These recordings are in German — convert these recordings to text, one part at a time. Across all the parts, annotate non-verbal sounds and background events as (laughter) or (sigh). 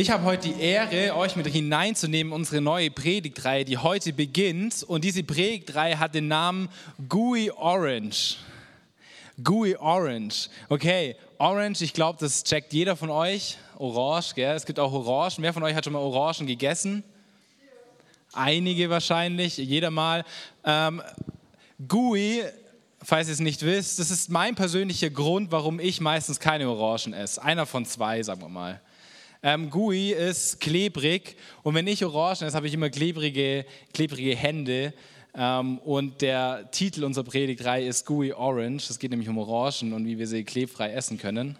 Ich habe heute die Ehre, euch mit hineinzunehmen in unsere neue Predigtreihe, die heute beginnt. Und diese Predigtreihe hat den Namen Gooey Orange. Gooey Orange. Okay, Orange, ich glaube, das checkt jeder von euch. Orange, gell? Es gibt auch Orangen. Wer von euch hat schon mal Orangen gegessen? Einige wahrscheinlich, jeder mal. Ähm, Gooey, falls ihr es nicht wisst, das ist mein persönlicher Grund, warum ich meistens keine Orangen esse. Einer von zwei, sagen wir mal. Ähm, Gui ist klebrig und wenn ich Orangen esse, habe ich immer klebrige, klebrige Hände. Ähm, und der Titel unserer Predigtreihe ist Gui Orange. Es geht nämlich um Orangen und wie wir sie klebfrei essen können.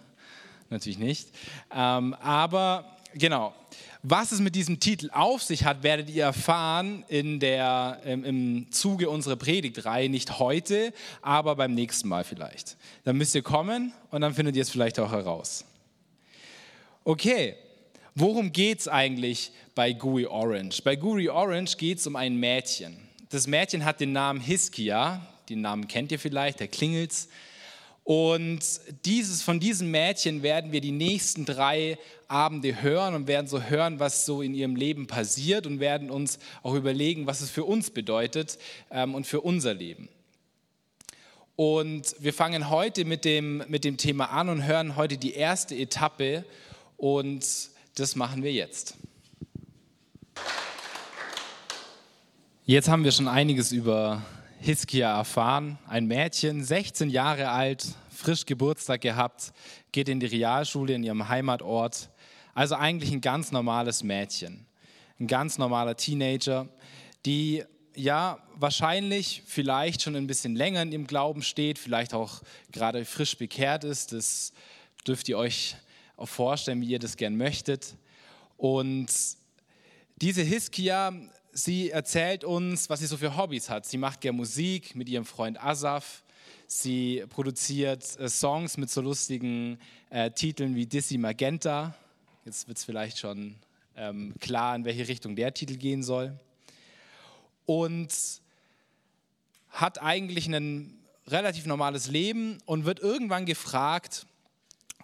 Natürlich nicht. Ähm, aber genau, was es mit diesem Titel auf sich hat, werdet ihr erfahren in der, im, im Zuge unserer Predigtreihe. Nicht heute, aber beim nächsten Mal vielleicht. Dann müsst ihr kommen und dann findet ihr es vielleicht auch heraus. Okay, Worum geht es eigentlich bei Gooey Orange? Bei Gooey Orange geht es um ein Mädchen. Das Mädchen hat den Namen Hiskia, den Namen kennt ihr vielleicht, der klingelt's. Und dieses, von diesem Mädchen werden wir die nächsten drei Abende hören und werden so hören, was so in ihrem Leben passiert und werden uns auch überlegen, was es für uns bedeutet ähm, und für unser Leben. Und wir fangen heute mit dem, mit dem Thema an und hören heute die erste Etappe und das machen wir jetzt. Jetzt haben wir schon einiges über Hiskia erfahren. Ein Mädchen, 16 Jahre alt, frisch Geburtstag gehabt, geht in die Realschule in ihrem Heimatort. Also eigentlich ein ganz normales Mädchen, ein ganz normaler Teenager, die ja wahrscheinlich vielleicht schon ein bisschen länger in ihrem Glauben steht, vielleicht auch gerade frisch bekehrt ist. Das dürft ihr euch vorstellen, wie ihr das gern möchtet. Und diese Hiskia, sie erzählt uns, was sie so für Hobbys hat. Sie macht gern Musik mit ihrem Freund Asaf. Sie produziert äh, Songs mit so lustigen äh, Titeln wie Dizzy Magenta. Jetzt wird es vielleicht schon ähm, klar, in welche Richtung der Titel gehen soll. Und hat eigentlich ein relativ normales Leben und wird irgendwann gefragt,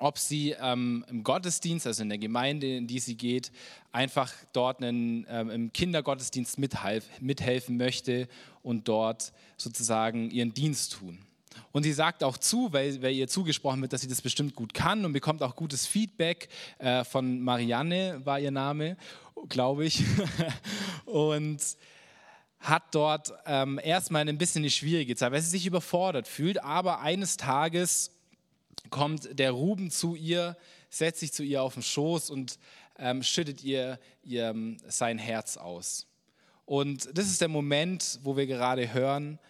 ob sie ähm, im Gottesdienst, also in der Gemeinde, in die sie geht, einfach dort einen, ähm, im Kindergottesdienst mithelfen möchte und dort sozusagen ihren Dienst tun. Und sie sagt auch zu, weil, weil, ihr zugesprochen wird, dass sie das bestimmt gut kann und bekommt auch gutes Feedback äh, von Marianne, war ihr Name, glaube ich. (laughs) und hat dort ähm, erstmal ein bisschen eine schwierige Zeit, weil sie sich überfordert fühlt, aber eines Tages kommt der Ruben zu ihr, setzt sich zu ihr auf den Schoß und ähm, schüttet ihr, ihr ähm, sein Herz aus. Und das ist der Moment, wo wir gerade hören,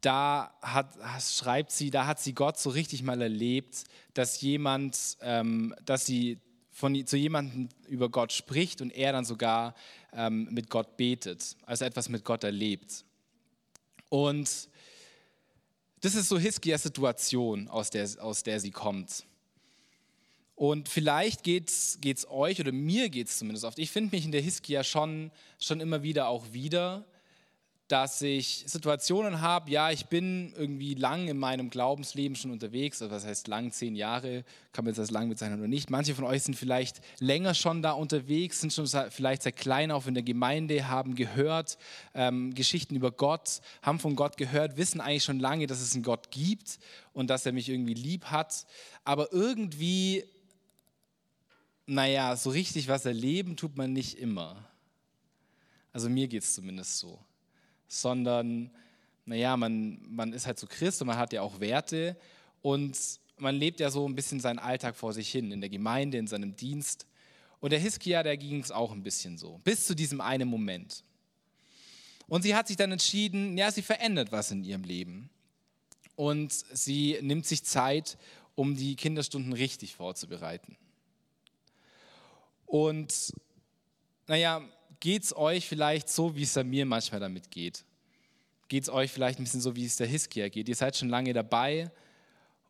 da hat, schreibt sie, da hat sie Gott so richtig mal erlebt, dass jemand, ähm, dass sie von, zu jemandem über Gott spricht und er dann sogar ähm, mit Gott betet, also etwas mit Gott erlebt. Und das ist so Hiskias Situation, aus der, aus der sie kommt. Und vielleicht geht es euch oder mir geht es zumindest oft. Ich finde mich in der Hiskia schon, schon immer wieder auch wieder, dass ich Situationen habe, ja, ich bin irgendwie lang in meinem Glaubensleben schon unterwegs, also was heißt lang, zehn Jahre, kann man jetzt als lang bezeichnen oder nicht. Manche von euch sind vielleicht länger schon da unterwegs, sind schon vielleicht sehr klein auf in der Gemeinde, haben gehört ähm, Geschichten über Gott, haben von Gott gehört, wissen eigentlich schon lange, dass es einen Gott gibt und dass er mich irgendwie lieb hat, aber irgendwie, naja, so richtig was erleben tut man nicht immer. Also mir geht es zumindest so sondern, naja, man, man ist halt so Christ und man hat ja auch Werte und man lebt ja so ein bisschen seinen Alltag vor sich hin, in der Gemeinde, in seinem Dienst. Und der Hiskia, der ging es auch ein bisschen so, bis zu diesem einen Moment. Und sie hat sich dann entschieden, ja, sie verändert was in ihrem Leben. Und sie nimmt sich Zeit, um die Kinderstunden richtig vorzubereiten. Und naja, geht es euch vielleicht so, wie es mir manchmal damit geht? Geht es euch vielleicht ein bisschen so, wie es der Hiskia geht? Ihr seid schon lange dabei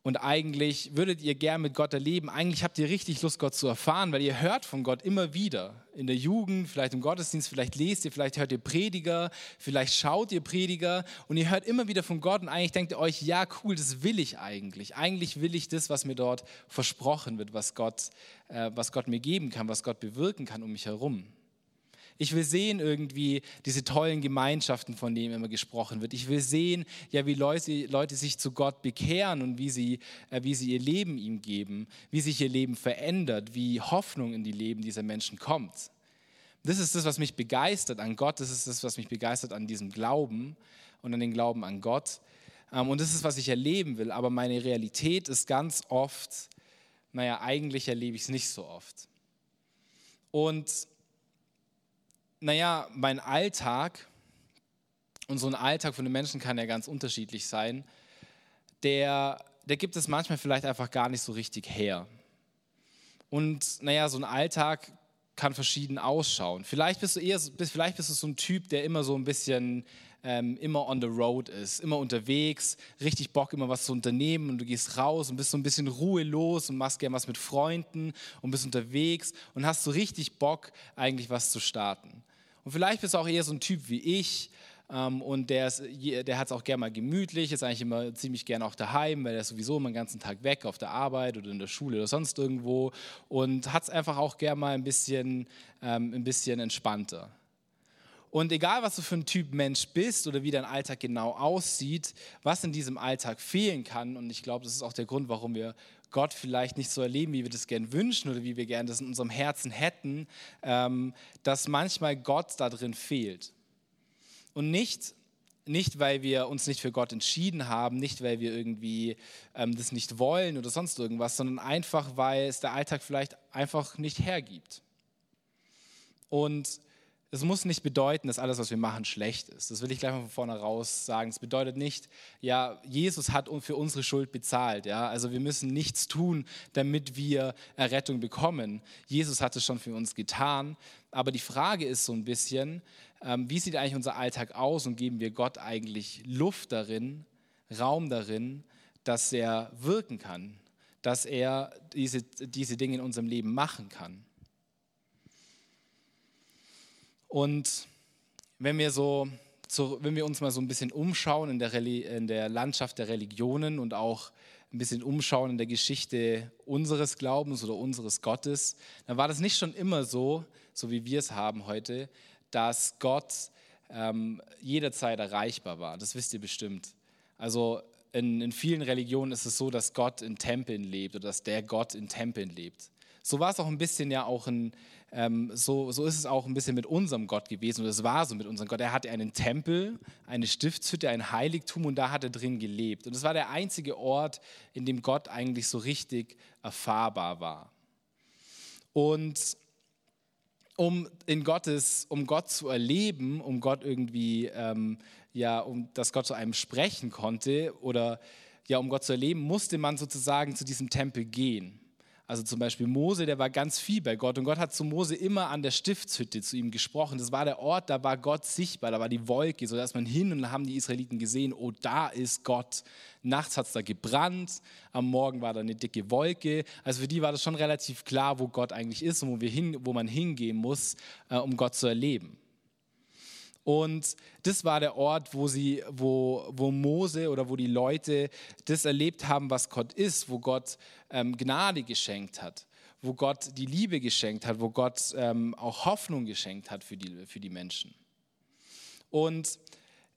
und eigentlich würdet ihr gern mit Gott erleben. Eigentlich habt ihr richtig Lust, Gott zu erfahren, weil ihr hört von Gott immer wieder. In der Jugend, vielleicht im Gottesdienst, vielleicht lest ihr, vielleicht hört ihr Prediger, vielleicht schaut ihr Prediger und ihr hört immer wieder von Gott und eigentlich denkt ihr euch, ja cool, das will ich eigentlich. Eigentlich will ich das, was mir dort versprochen wird, was Gott, äh, was Gott mir geben kann, was Gott bewirken kann um mich herum. Ich will sehen irgendwie diese tollen Gemeinschaften, von denen immer gesprochen wird. Ich will sehen, ja, wie Leute, Leute sich zu Gott bekehren und wie sie, äh, wie sie ihr Leben ihm geben, wie sich ihr Leben verändert, wie Hoffnung in die Leben dieser Menschen kommt. Das ist das, was mich begeistert an Gott. Das ist das, was mich begeistert an diesem Glauben und an den Glauben an Gott. Ähm, und das ist, was ich erleben will. Aber meine Realität ist ganz oft, naja, eigentlich erlebe ich es nicht so oft. Und naja, mein Alltag, und so ein Alltag von den Menschen kann ja ganz unterschiedlich sein, der, der gibt es manchmal vielleicht einfach gar nicht so richtig her. Und naja, so ein Alltag kann verschieden ausschauen. Vielleicht bist du eher, vielleicht bist du so ein Typ, der immer so ein bisschen ähm, immer on the road ist, immer unterwegs, richtig Bock, immer was zu unternehmen und du gehst raus und bist so ein bisschen ruhelos und machst gerne was mit Freunden und bist unterwegs und hast so richtig Bock, eigentlich was zu starten. Und vielleicht bist du auch eher so ein Typ wie ich, ähm, und der, der hat es auch gerne mal gemütlich, ist eigentlich immer ziemlich gerne auch daheim, weil er ist sowieso immer den ganzen Tag weg auf der Arbeit oder in der Schule oder sonst irgendwo und hat es einfach auch gerne mal ein bisschen, ähm, ein bisschen entspannter. Und egal, was du für ein Typ Mensch bist oder wie dein Alltag genau aussieht, was in diesem Alltag fehlen kann, und ich glaube, das ist auch der Grund, warum wir Gott vielleicht nicht so erleben, wie wir das gern wünschen oder wie wir gern das in unserem Herzen hätten, ähm, dass manchmal Gott da drin fehlt. Und nicht, nicht, weil wir uns nicht für Gott entschieden haben, nicht, weil wir irgendwie ähm, das nicht wollen oder sonst irgendwas, sondern einfach, weil es der Alltag vielleicht einfach nicht hergibt. Und es muss nicht bedeuten, dass alles, was wir machen, schlecht ist. Das will ich gleich mal von vorne raus sagen. Es bedeutet nicht, ja, Jesus hat für unsere Schuld bezahlt. Ja? Also wir müssen nichts tun, damit wir Errettung bekommen. Jesus hat es schon für uns getan. Aber die Frage ist so ein bisschen, ähm, wie sieht eigentlich unser Alltag aus und geben wir Gott eigentlich Luft darin, Raum darin, dass er wirken kann, dass er diese, diese Dinge in unserem Leben machen kann. Und wenn wir, so, so, wenn wir uns mal so ein bisschen umschauen in der, in der Landschaft der Religionen und auch ein bisschen umschauen in der Geschichte unseres Glaubens oder unseres Gottes, dann war das nicht schon immer so, so wie wir es haben heute, dass Gott ähm, jederzeit erreichbar war. Das wisst ihr bestimmt. Also in, in vielen Religionen ist es so, dass Gott in Tempeln lebt oder dass der Gott in Tempeln lebt. So war es auch ein bisschen ja auch in, ähm, so, so ist es auch ein bisschen mit unserem Gott gewesen und es war so mit unserem Gott. Er hatte einen Tempel, eine Stiftshütte, ein Heiligtum und da hat er drin gelebt. Und es war der einzige Ort, in dem Gott eigentlich so richtig erfahrbar war. Und um in Gottes, um Gott zu erleben, um Gott irgendwie, ähm, ja, um dass Gott zu einem sprechen konnte oder ja, um Gott zu erleben, musste man sozusagen zu diesem Tempel gehen. Also zum Beispiel Mose, der war ganz viel bei Gott und Gott hat zu Mose immer an der Stiftshütte zu ihm gesprochen. Das war der Ort, da war Gott sichtbar, da war die Wolke, so dass man hin und haben die Israeliten gesehen, oh, da ist Gott. Nachts hat es da gebrannt, am Morgen war da eine dicke Wolke. Also für die war das schon relativ klar, wo Gott eigentlich ist und wo, wir hin, wo man hingehen muss, äh, um Gott zu erleben. Und das war der Ort, wo, sie, wo, wo Mose oder wo die Leute das erlebt haben, was Gott ist, wo Gott ähm, Gnade geschenkt hat, wo Gott die Liebe geschenkt hat, wo Gott ähm, auch Hoffnung geschenkt hat für die, für die Menschen. Und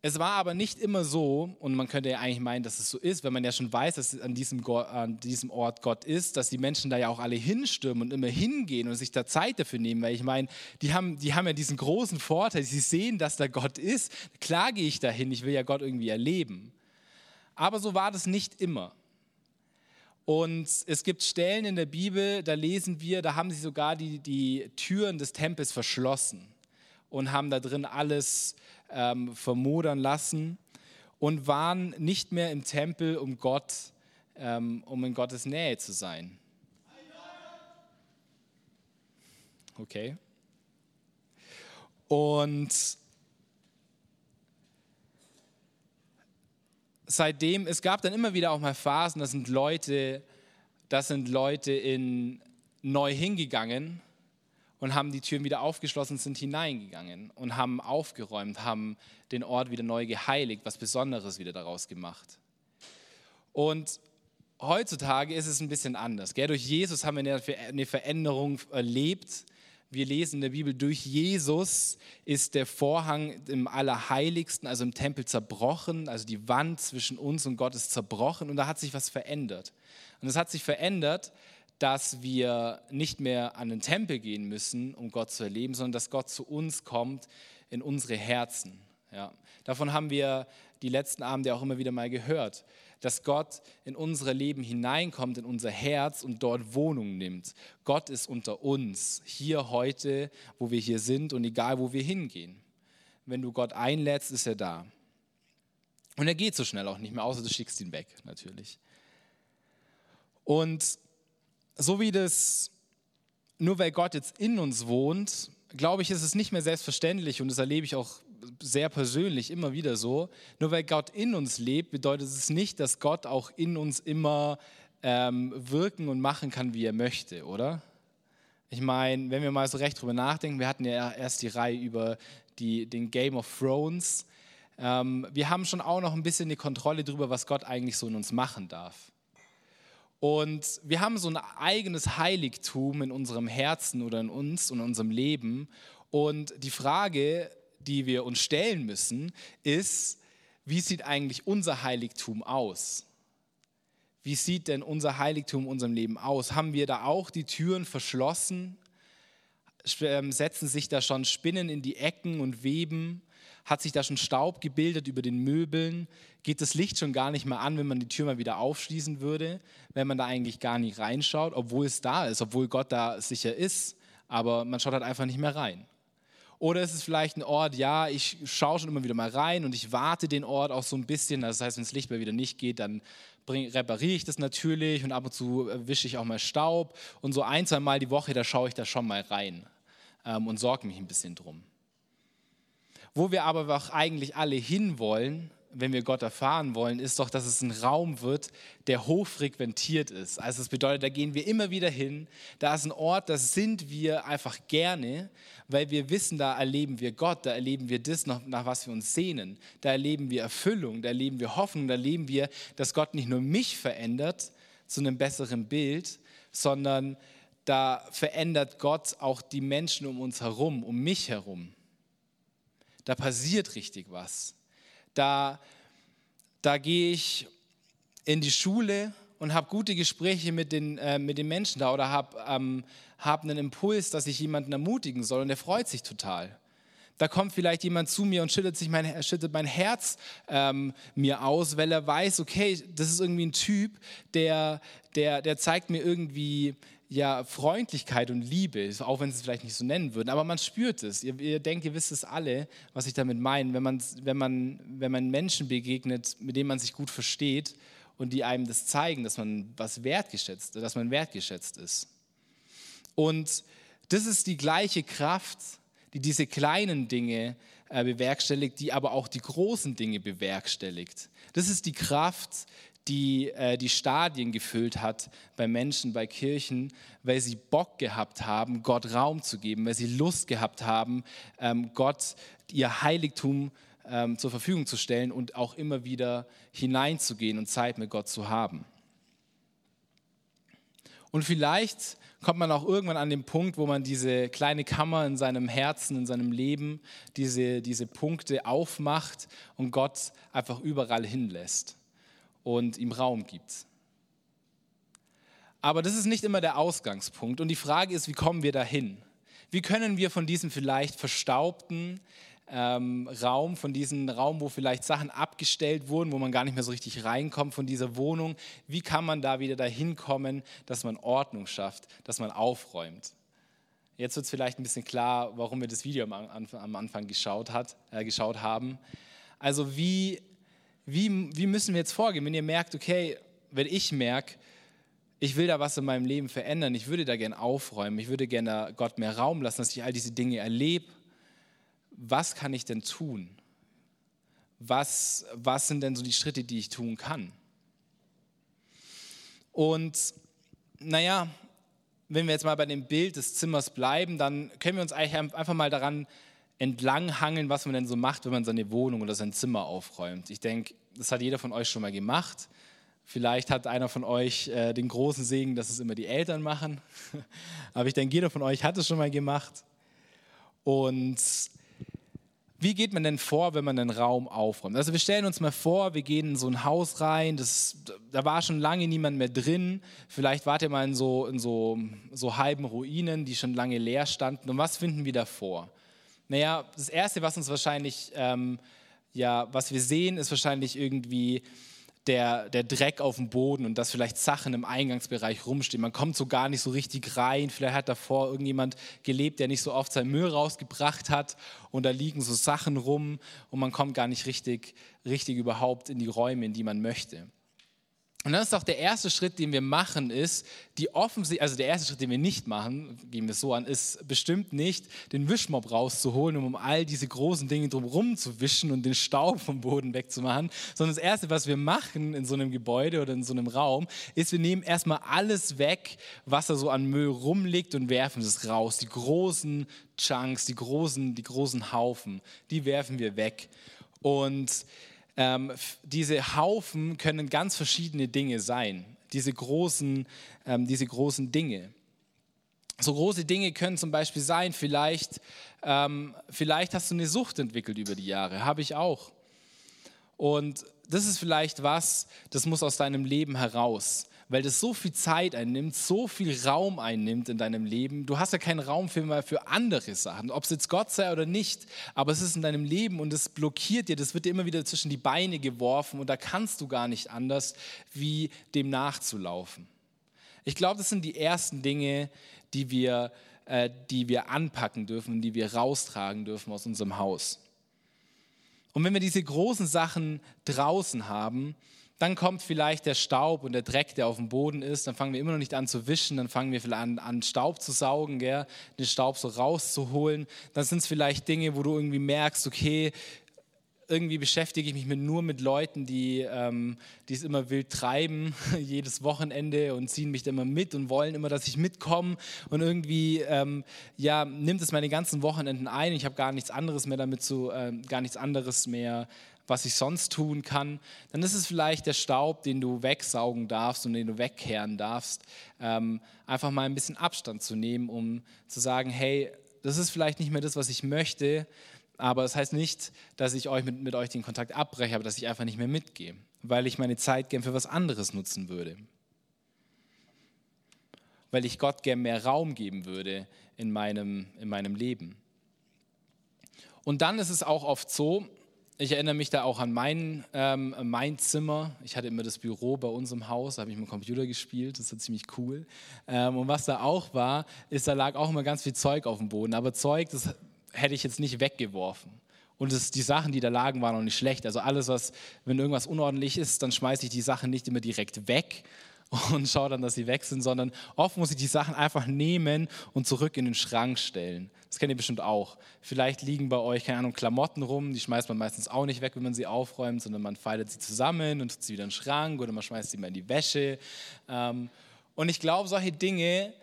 es war aber nicht immer so, und man könnte ja eigentlich meinen, dass es so ist, wenn man ja schon weiß, dass an diesem, an diesem Ort Gott ist, dass die Menschen da ja auch alle hinstürmen und immer hingehen und sich da Zeit dafür nehmen, weil ich meine, die haben, die haben ja diesen großen Vorteil, sie sehen, dass da Gott ist, klar gehe ich dahin, ich will ja Gott irgendwie erleben. Aber so war das nicht immer. Und es gibt Stellen in der Bibel, da lesen wir, da haben sie sogar die, die Türen des Tempels verschlossen und haben da drin alles ähm, vermodern lassen und waren nicht mehr im Tempel, um Gott, ähm, um in Gottes Nähe zu sein. Okay. Und seitdem, es gab dann immer wieder auch mal Phasen, da sind Leute, da sind Leute in neu hingegangen und haben die Türen wieder aufgeschlossen, sind hineingegangen und haben aufgeräumt, haben den Ort wieder neu geheiligt, was Besonderes wieder daraus gemacht. Und heutzutage ist es ein bisschen anders. Gell? Durch Jesus haben wir eine Veränderung erlebt. Wir lesen in der Bibel, durch Jesus ist der Vorhang im Allerheiligsten, also im Tempel zerbrochen, also die Wand zwischen uns und Gott ist zerbrochen und da hat sich was verändert. Und es hat sich verändert, dass wir nicht mehr an den Tempel gehen müssen, um Gott zu erleben, sondern dass Gott zu uns kommt in unsere Herzen. Ja. Davon haben wir die letzten Abende auch immer wieder mal gehört, dass Gott in unsere Leben hineinkommt, in unser Herz und dort Wohnung nimmt. Gott ist unter uns, hier heute, wo wir hier sind und egal, wo wir hingehen. Wenn du Gott einlädst, ist er da. Und er geht so schnell auch nicht mehr, außer du schickst ihn weg, natürlich. Und so wie das, nur weil Gott jetzt in uns wohnt, glaube ich, ist es nicht mehr selbstverständlich und das erlebe ich auch sehr persönlich immer wieder so. Nur weil Gott in uns lebt, bedeutet es nicht, dass Gott auch in uns immer ähm, wirken und machen kann, wie er möchte, oder? Ich meine, wenn wir mal so recht drüber nachdenken, wir hatten ja erst die Reihe über die, den Game of Thrones. Ähm, wir haben schon auch noch ein bisschen die Kontrolle darüber, was Gott eigentlich so in uns machen darf. Und wir haben so ein eigenes Heiligtum in unserem Herzen oder in uns und in unserem Leben. Und die Frage, die wir uns stellen müssen, ist, wie sieht eigentlich unser Heiligtum aus? Wie sieht denn unser Heiligtum in unserem Leben aus? Haben wir da auch die Türen verschlossen? Ähm, setzen sich da schon Spinnen in die Ecken und Weben? Hat sich da schon Staub gebildet über den Möbeln? Geht das Licht schon gar nicht mehr an, wenn man die Tür mal wieder aufschließen würde, wenn man da eigentlich gar nicht reinschaut, obwohl es da ist, obwohl Gott da sicher ist, aber man schaut halt einfach nicht mehr rein. Oder ist es vielleicht ein Ort, ja, ich schaue schon immer wieder mal rein und ich warte den Ort auch so ein bisschen. Das heißt, wenn das Licht mal wieder nicht geht, dann bring, repariere ich das natürlich und ab und zu wische ich auch mal Staub. Und so ein, zwei Mal die Woche, da schaue ich da schon mal rein ähm, und sorge mich ein bisschen drum. Wo wir aber auch eigentlich alle hinwollen, wenn wir Gott erfahren wollen, ist doch, dass es ein Raum wird, der hochfrequentiert ist. Also das bedeutet, da gehen wir immer wieder hin. Da ist ein Ort, da sind wir einfach gerne, weil wir wissen, da erleben wir Gott, da erleben wir das, nach, nach was wir uns sehnen. Da erleben wir Erfüllung, da erleben wir Hoffnung, da erleben wir, dass Gott nicht nur mich verändert zu einem besseren Bild, sondern da verändert Gott auch die Menschen um uns herum, um mich herum da passiert richtig was. Da, da gehe ich in die Schule und habe gute Gespräche mit den, äh, mit den Menschen da oder habe ähm, hab einen Impuls, dass ich jemanden ermutigen soll und der freut sich total. Da kommt vielleicht jemand zu mir und schüttet, sich mein, schüttet mein Herz ähm, mir aus, weil er weiß, okay, das ist irgendwie ein Typ, der, der, der zeigt mir irgendwie ja Freundlichkeit und Liebe, auch wenn sie es vielleicht nicht so nennen würden, aber man spürt es. Ihr, ihr denkt, ihr wisst es alle, was ich damit meine, wenn man, wenn, man, wenn man Menschen begegnet, mit denen man sich gut versteht und die einem das zeigen, dass man was wertgeschätzt, dass man wertgeschätzt ist. Und das ist die gleiche Kraft, die diese kleinen Dinge äh, bewerkstelligt, die aber auch die großen Dinge bewerkstelligt. Das ist die Kraft, die äh, die Stadien gefüllt hat bei Menschen, bei Kirchen, weil sie Bock gehabt haben, Gott Raum zu geben, weil sie Lust gehabt haben, ähm, Gott ihr Heiligtum ähm, zur Verfügung zu stellen und auch immer wieder hineinzugehen und Zeit mit Gott zu haben. Und vielleicht kommt man auch irgendwann an den Punkt, wo man diese kleine Kammer in seinem Herzen, in seinem Leben, diese, diese Punkte aufmacht und Gott einfach überall hinlässt und ihm Raum gibt. Aber das ist nicht immer der Ausgangspunkt. Und die Frage ist, wie kommen wir dahin? Wie können wir von diesem vielleicht verstaubten ähm, Raum, von diesem Raum, wo vielleicht Sachen abgestellt wurden, wo man gar nicht mehr so richtig reinkommt, von dieser Wohnung, wie kann man da wieder dahin kommen, dass man Ordnung schafft, dass man aufräumt? Jetzt wird es vielleicht ein bisschen klar, warum wir das Video am, Anfang geschaut, hat, äh, geschaut haben. Also wie wie, wie müssen wir jetzt vorgehen, wenn ihr merkt, okay, wenn ich merke, ich will da was in meinem Leben verändern, ich würde da gerne aufräumen, ich würde gerne Gott mehr Raum lassen, dass ich all diese Dinge erlebe, was kann ich denn tun? was, was sind denn so die Schritte, die ich tun kann? Und naja, wenn wir jetzt mal bei dem Bild des Zimmers bleiben, dann können wir uns eigentlich einfach mal daran entlanghangeln, was man denn so macht, wenn man seine Wohnung oder sein Zimmer aufräumt. Ich denke, das hat jeder von euch schon mal gemacht. Vielleicht hat einer von euch äh, den großen Segen, dass es immer die Eltern machen. (laughs) Aber ich denke, jeder von euch hat es schon mal gemacht. Und wie geht man denn vor, wenn man einen Raum aufräumt? Also wir stellen uns mal vor, wir gehen in so ein Haus rein, das, da war schon lange niemand mehr drin. Vielleicht wart ihr mal in so, in so, so halben Ruinen, die schon lange leer standen. Und was finden wir davor? Naja, das Erste, was uns wahrscheinlich, ähm, ja, was wir sehen, ist wahrscheinlich irgendwie der, der Dreck auf dem Boden und dass vielleicht Sachen im Eingangsbereich rumstehen. Man kommt so gar nicht so richtig rein. Vielleicht hat davor irgendjemand gelebt, der nicht so oft sein Müll rausgebracht hat und da liegen so Sachen rum und man kommt gar nicht richtig, richtig überhaupt in die Räume, in die man möchte. Und dann ist auch der erste Schritt, den wir machen, ist, die offensichtlich, also der erste Schritt, den wir nicht machen, gehen wir es so an, ist bestimmt nicht, den Wischmob rauszuholen, um, um all diese großen Dinge drumherum zu wischen und den Staub vom Boden wegzumachen, sondern das erste, was wir machen in so einem Gebäude oder in so einem Raum, ist, wir nehmen erstmal alles weg, was da so an Müll rumliegt und werfen es raus. Die großen Chunks, die großen, die großen Haufen, die werfen wir weg. Und ähm, diese Haufen können ganz verschiedene Dinge sein, diese großen, ähm, diese großen Dinge. So große Dinge können zum Beispiel sein, vielleicht, ähm, vielleicht hast du eine Sucht entwickelt über die Jahre, habe ich auch. Und das ist vielleicht was, das muss aus deinem Leben heraus weil das so viel Zeit einnimmt, so viel Raum einnimmt in deinem Leben. Du hast ja keinen Raum für, mal für andere Sachen, ob es jetzt Gott sei oder nicht, aber es ist in deinem Leben und es blockiert dir, das wird dir immer wieder zwischen die Beine geworfen und da kannst du gar nicht anders, wie dem nachzulaufen. Ich glaube, das sind die ersten Dinge, die wir, äh, die wir anpacken dürfen, die wir raustragen dürfen aus unserem Haus. Und wenn wir diese großen Sachen draußen haben, dann kommt vielleicht der Staub und der Dreck, der auf dem Boden ist. Dann fangen wir immer noch nicht an zu wischen. Dann fangen wir vielleicht an, an Staub zu saugen, gell? den Staub so rauszuholen. Dann sind es vielleicht Dinge, wo du irgendwie merkst, okay, irgendwie beschäftige ich mich mit, nur mit Leuten, die, ähm, es immer wild treiben, (laughs) jedes Wochenende und ziehen mich da immer mit und wollen immer, dass ich mitkomme. Und irgendwie ähm, ja, nimmt es meine ganzen Wochenenden ein. Ich habe gar nichts anderes mehr damit zu, äh, gar nichts anderes mehr was ich sonst tun kann, dann ist es vielleicht der Staub, den du wegsaugen darfst und den du wegkehren darfst. Ähm, einfach mal ein bisschen Abstand zu nehmen, um zu sagen, hey, das ist vielleicht nicht mehr das, was ich möchte, aber das heißt nicht, dass ich euch mit, mit euch den Kontakt abbreche, aber dass ich einfach nicht mehr mitgehe, weil ich meine Zeit gern für was anderes nutzen würde. Weil ich Gott gern mehr Raum geben würde in meinem, in meinem Leben. Und dann ist es auch oft so, ich erinnere mich da auch an mein, ähm, mein Zimmer. Ich hatte immer das Büro bei uns im Haus, da habe ich mit dem Computer gespielt, das war ziemlich cool. Ähm, und was da auch war, ist, da lag auch immer ganz viel Zeug auf dem Boden. Aber Zeug, das hätte ich jetzt nicht weggeworfen. Und das, die Sachen, die da lagen, waren auch nicht schlecht. Also alles, was, wenn irgendwas unordentlich ist, dann schmeiße ich die Sachen nicht immer direkt weg, und schaue dann, dass sie weg sind, sondern oft muss ich die Sachen einfach nehmen und zurück in den Schrank stellen. Das kennt ihr bestimmt auch. Vielleicht liegen bei euch, keine Ahnung, Klamotten rum, die schmeißt man meistens auch nicht weg, wenn man sie aufräumt, sondern man faltet sie zusammen und tut sie wieder in den Schrank oder man schmeißt sie mal in die Wäsche. Ähm, und ich glaube, solche Dinge,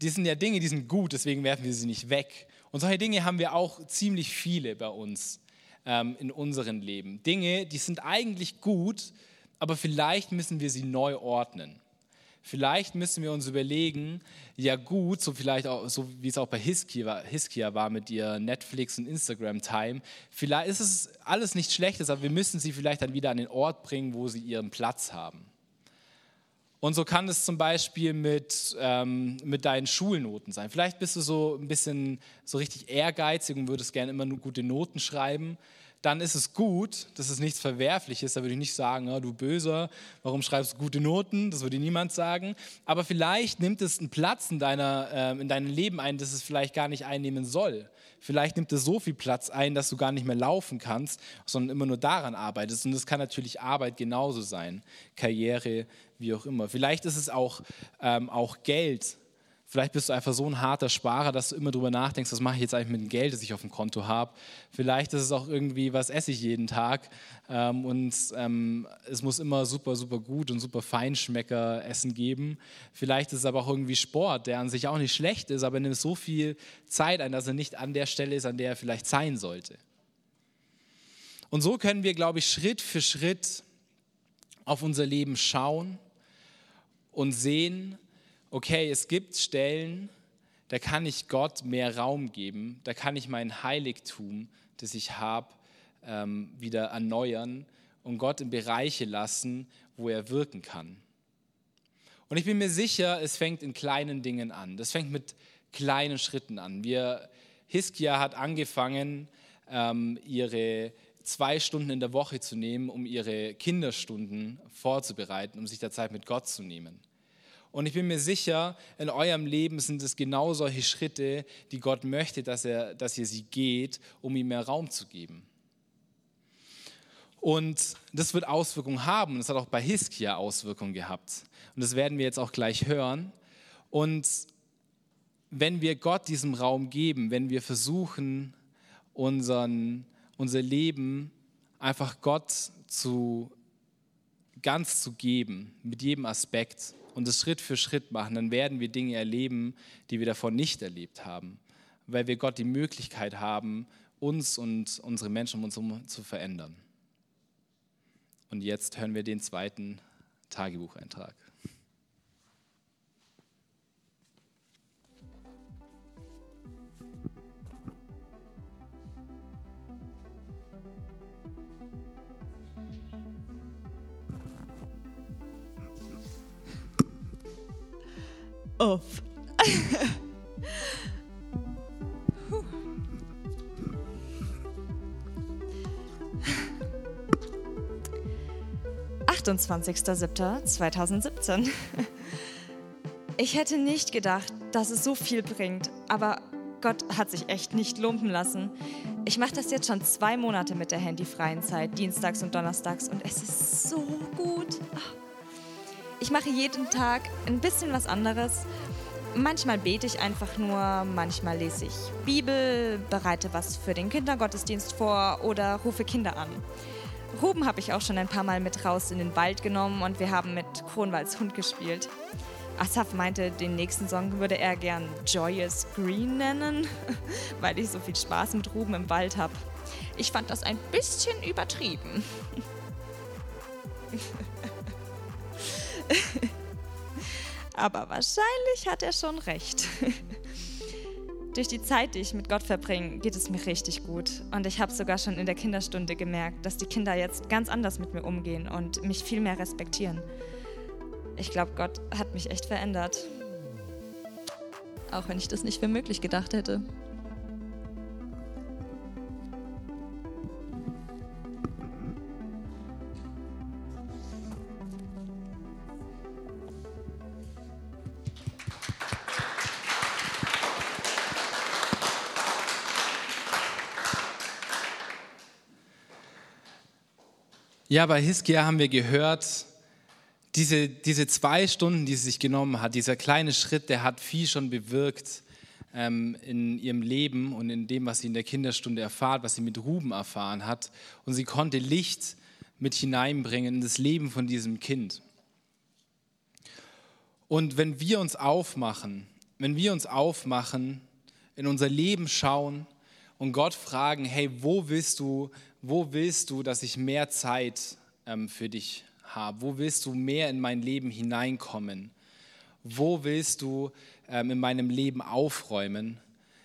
die sind ja Dinge, die sind gut, deswegen werfen wir sie nicht weg. Und solche Dinge haben wir auch ziemlich viele bei uns ähm, in unserem Leben. Dinge, die sind eigentlich gut, aber vielleicht müssen wir sie neu ordnen. Vielleicht müssen wir uns überlegen, ja gut, so vielleicht auch, so wie es auch bei Hiskia war, Hiskia war mit ihr Netflix und Instagram Time. Vielleicht ist es alles nichts Schlechtes, aber wir müssen sie vielleicht dann wieder an den Ort bringen, wo sie ihren Platz haben. Und so kann es zum Beispiel mit, ähm, mit deinen Schulnoten sein. Vielleicht bist du so ein bisschen so richtig ehrgeizig und würdest gerne immer nur gute Noten schreiben dann ist es gut, das ist nichts Verwerfliches. Da würde ich nicht sagen, oh, du Böser, warum schreibst du gute Noten? Das würde niemand sagen. Aber vielleicht nimmt es einen Platz in, deiner, äh, in deinem Leben ein, das es vielleicht gar nicht einnehmen soll. Vielleicht nimmt es so viel Platz ein, dass du gar nicht mehr laufen kannst, sondern immer nur daran arbeitest. Und das kann natürlich Arbeit genauso sein, Karriere, wie auch immer. Vielleicht ist es auch, ähm, auch Geld Vielleicht bist du einfach so ein harter Sparer, dass du immer drüber nachdenkst, was mache ich jetzt eigentlich mit dem Geld, das ich auf dem Konto habe. Vielleicht ist es auch irgendwie, was esse ich jeden Tag. Ähm, und ähm, es muss immer super, super gut und super Feinschmecker Essen geben. Vielleicht ist es aber auch irgendwie Sport, der an sich auch nicht schlecht ist, aber nimmt so viel Zeit ein, dass er nicht an der Stelle ist, an der er vielleicht sein sollte. Und so können wir, glaube ich, Schritt für Schritt auf unser Leben schauen und sehen, okay, es gibt Stellen, da kann ich Gott mehr Raum geben, da kann ich mein Heiligtum, das ich habe, ähm, wieder erneuern und Gott in Bereiche lassen, wo er wirken kann. Und ich bin mir sicher, es fängt in kleinen Dingen an. Das fängt mit kleinen Schritten an. Wir, Hiskia hat angefangen, ähm, ihre zwei Stunden in der Woche zu nehmen, um ihre Kinderstunden vorzubereiten, um sich der Zeit mit Gott zu nehmen. Und ich bin mir sicher, in eurem Leben sind es genau solche Schritte, die Gott möchte, dass, er, dass ihr sie geht, um ihm mehr Raum zu geben. Und das wird Auswirkungen haben. Das hat auch bei Hiskia Auswirkungen gehabt. Und das werden wir jetzt auch gleich hören. Und wenn wir Gott diesem Raum geben, wenn wir versuchen, unseren, unser Leben einfach Gott zu, ganz zu geben, mit jedem Aspekt, und es Schritt für Schritt machen, dann werden wir Dinge erleben, die wir davor nicht erlebt haben, weil wir Gott die Möglichkeit haben, uns und unsere Menschen um uns herum zu verändern. Und jetzt hören wir den zweiten Tagebucheintrag. Auf. 28.07.2017. Ich hätte nicht gedacht, dass es so viel bringt, aber Gott hat sich echt nicht lumpen lassen. Ich mache das jetzt schon zwei Monate mit der handyfreien Zeit, dienstags und donnerstags, und es ist so gut. Ich mache jeden Tag ein bisschen was anderes. Manchmal bete ich einfach nur, manchmal lese ich Bibel, bereite was für den Kindergottesdienst vor oder rufe Kinder an. Ruben habe ich auch schon ein paar Mal mit raus in den Wald genommen und wir haben mit Kronwalds Hund gespielt. Asaf meinte, den nächsten Song würde er gern Joyous Green nennen, (laughs) weil ich so viel Spaß mit Ruben im Wald habe. Ich fand das ein bisschen übertrieben. (laughs) Aber wahrscheinlich hat er schon recht. (laughs) Durch die Zeit, die ich mit Gott verbringe, geht es mir richtig gut. Und ich habe sogar schon in der Kinderstunde gemerkt, dass die Kinder jetzt ganz anders mit mir umgehen und mich viel mehr respektieren. Ich glaube, Gott hat mich echt verändert. Auch wenn ich das nicht für möglich gedacht hätte. Ja, bei Hiskia haben wir gehört, diese, diese zwei Stunden, die sie sich genommen hat, dieser kleine Schritt, der hat viel schon bewirkt ähm, in ihrem Leben und in dem, was sie in der Kinderstunde erfahrt, was sie mit Ruben erfahren hat. Und sie konnte Licht mit hineinbringen in das Leben von diesem Kind. Und wenn wir uns aufmachen, wenn wir uns aufmachen, in unser Leben schauen und Gott fragen, hey, wo willst du wo willst du, dass ich mehr Zeit ähm, für dich habe? Wo willst du mehr in mein Leben hineinkommen? Wo willst du ähm, in meinem Leben aufräumen?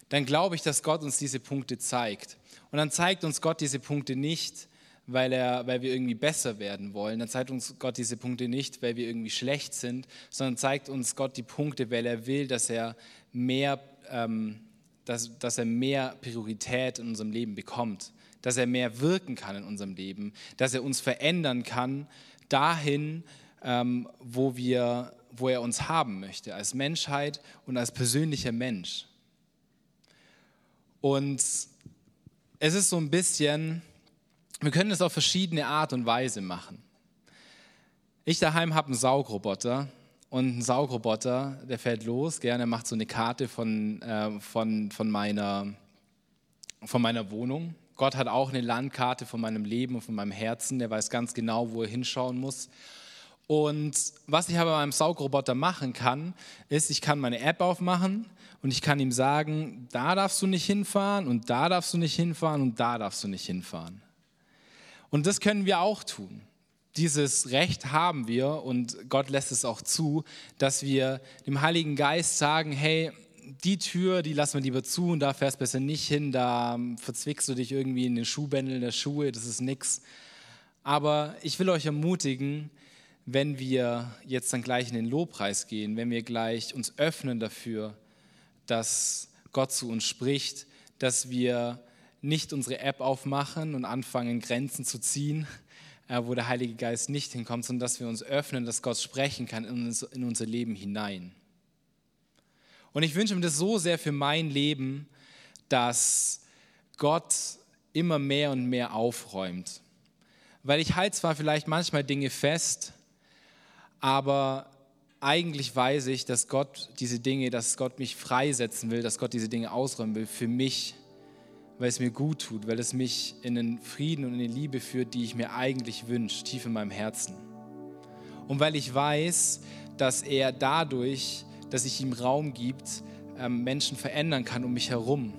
Dann glaube ich, dass Gott uns diese Punkte zeigt. Und dann zeigt uns Gott diese Punkte nicht, weil, er, weil wir irgendwie besser werden wollen. Dann zeigt uns Gott diese Punkte nicht, weil wir irgendwie schlecht sind, sondern zeigt uns Gott die Punkte, weil er will, dass er mehr, ähm, dass, dass er mehr Priorität in unserem Leben bekommt dass er mehr wirken kann in unserem Leben, dass er uns verändern kann dahin, ähm, wo, wir, wo er uns haben möchte, als Menschheit und als persönlicher Mensch. Und es ist so ein bisschen, wir können es auf verschiedene Art und Weise machen. Ich daheim habe einen Saugroboter und ein Saugroboter, der fährt los, gerne macht so eine Karte von, äh, von, von, meiner, von meiner Wohnung. Gott hat auch eine Landkarte von meinem Leben und von meinem Herzen. Der weiß ganz genau, wo er hinschauen muss. Und was ich aber bei meinem Saugroboter machen kann, ist, ich kann meine App aufmachen und ich kann ihm sagen, da darfst du nicht hinfahren und da darfst du nicht hinfahren und da darfst du nicht hinfahren. Und das können wir auch tun. Dieses Recht haben wir und Gott lässt es auch zu, dass wir dem Heiligen Geist sagen, hey, die Tür, die lassen wir lieber zu und da fährst du besser nicht hin, da verzwickst du dich irgendwie in den Schuhbändeln der Schuhe, das ist nix. Aber ich will euch ermutigen, wenn wir jetzt dann gleich in den Lobpreis gehen, wenn wir gleich uns öffnen dafür, dass Gott zu uns spricht, dass wir nicht unsere App aufmachen und anfangen, Grenzen zu ziehen, wo der Heilige Geist nicht hinkommt, sondern dass wir uns öffnen, dass Gott sprechen kann in unser Leben hinein. Und ich wünsche mir das so sehr für mein Leben, dass Gott immer mehr und mehr aufräumt. Weil ich halte zwar vielleicht manchmal Dinge fest, aber eigentlich weiß ich, dass Gott diese Dinge, dass Gott mich freisetzen will, dass Gott diese Dinge ausräumen will für mich, weil es mir gut tut, weil es mich in den Frieden und in die Liebe führt, die ich mir eigentlich wünsche, tief in meinem Herzen. Und weil ich weiß, dass er dadurch, dass ich ihm Raum gibt, ähm, Menschen verändern kann um mich herum,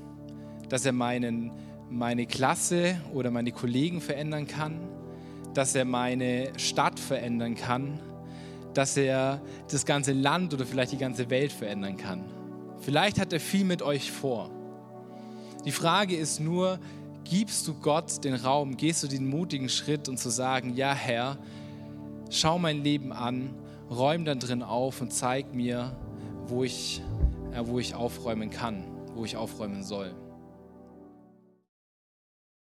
dass er meinen, meine Klasse oder meine Kollegen verändern kann, dass er meine Stadt verändern kann, dass er das ganze Land oder vielleicht die ganze Welt verändern kann. Vielleicht hat er viel mit euch vor. Die Frage ist nur, gibst du Gott den Raum, gehst du den mutigen Schritt und zu sagen, ja Herr, schau mein Leben an, räum dann drin auf und zeig mir, wo ich, äh, wo ich aufräumen kann, wo ich aufräumen soll.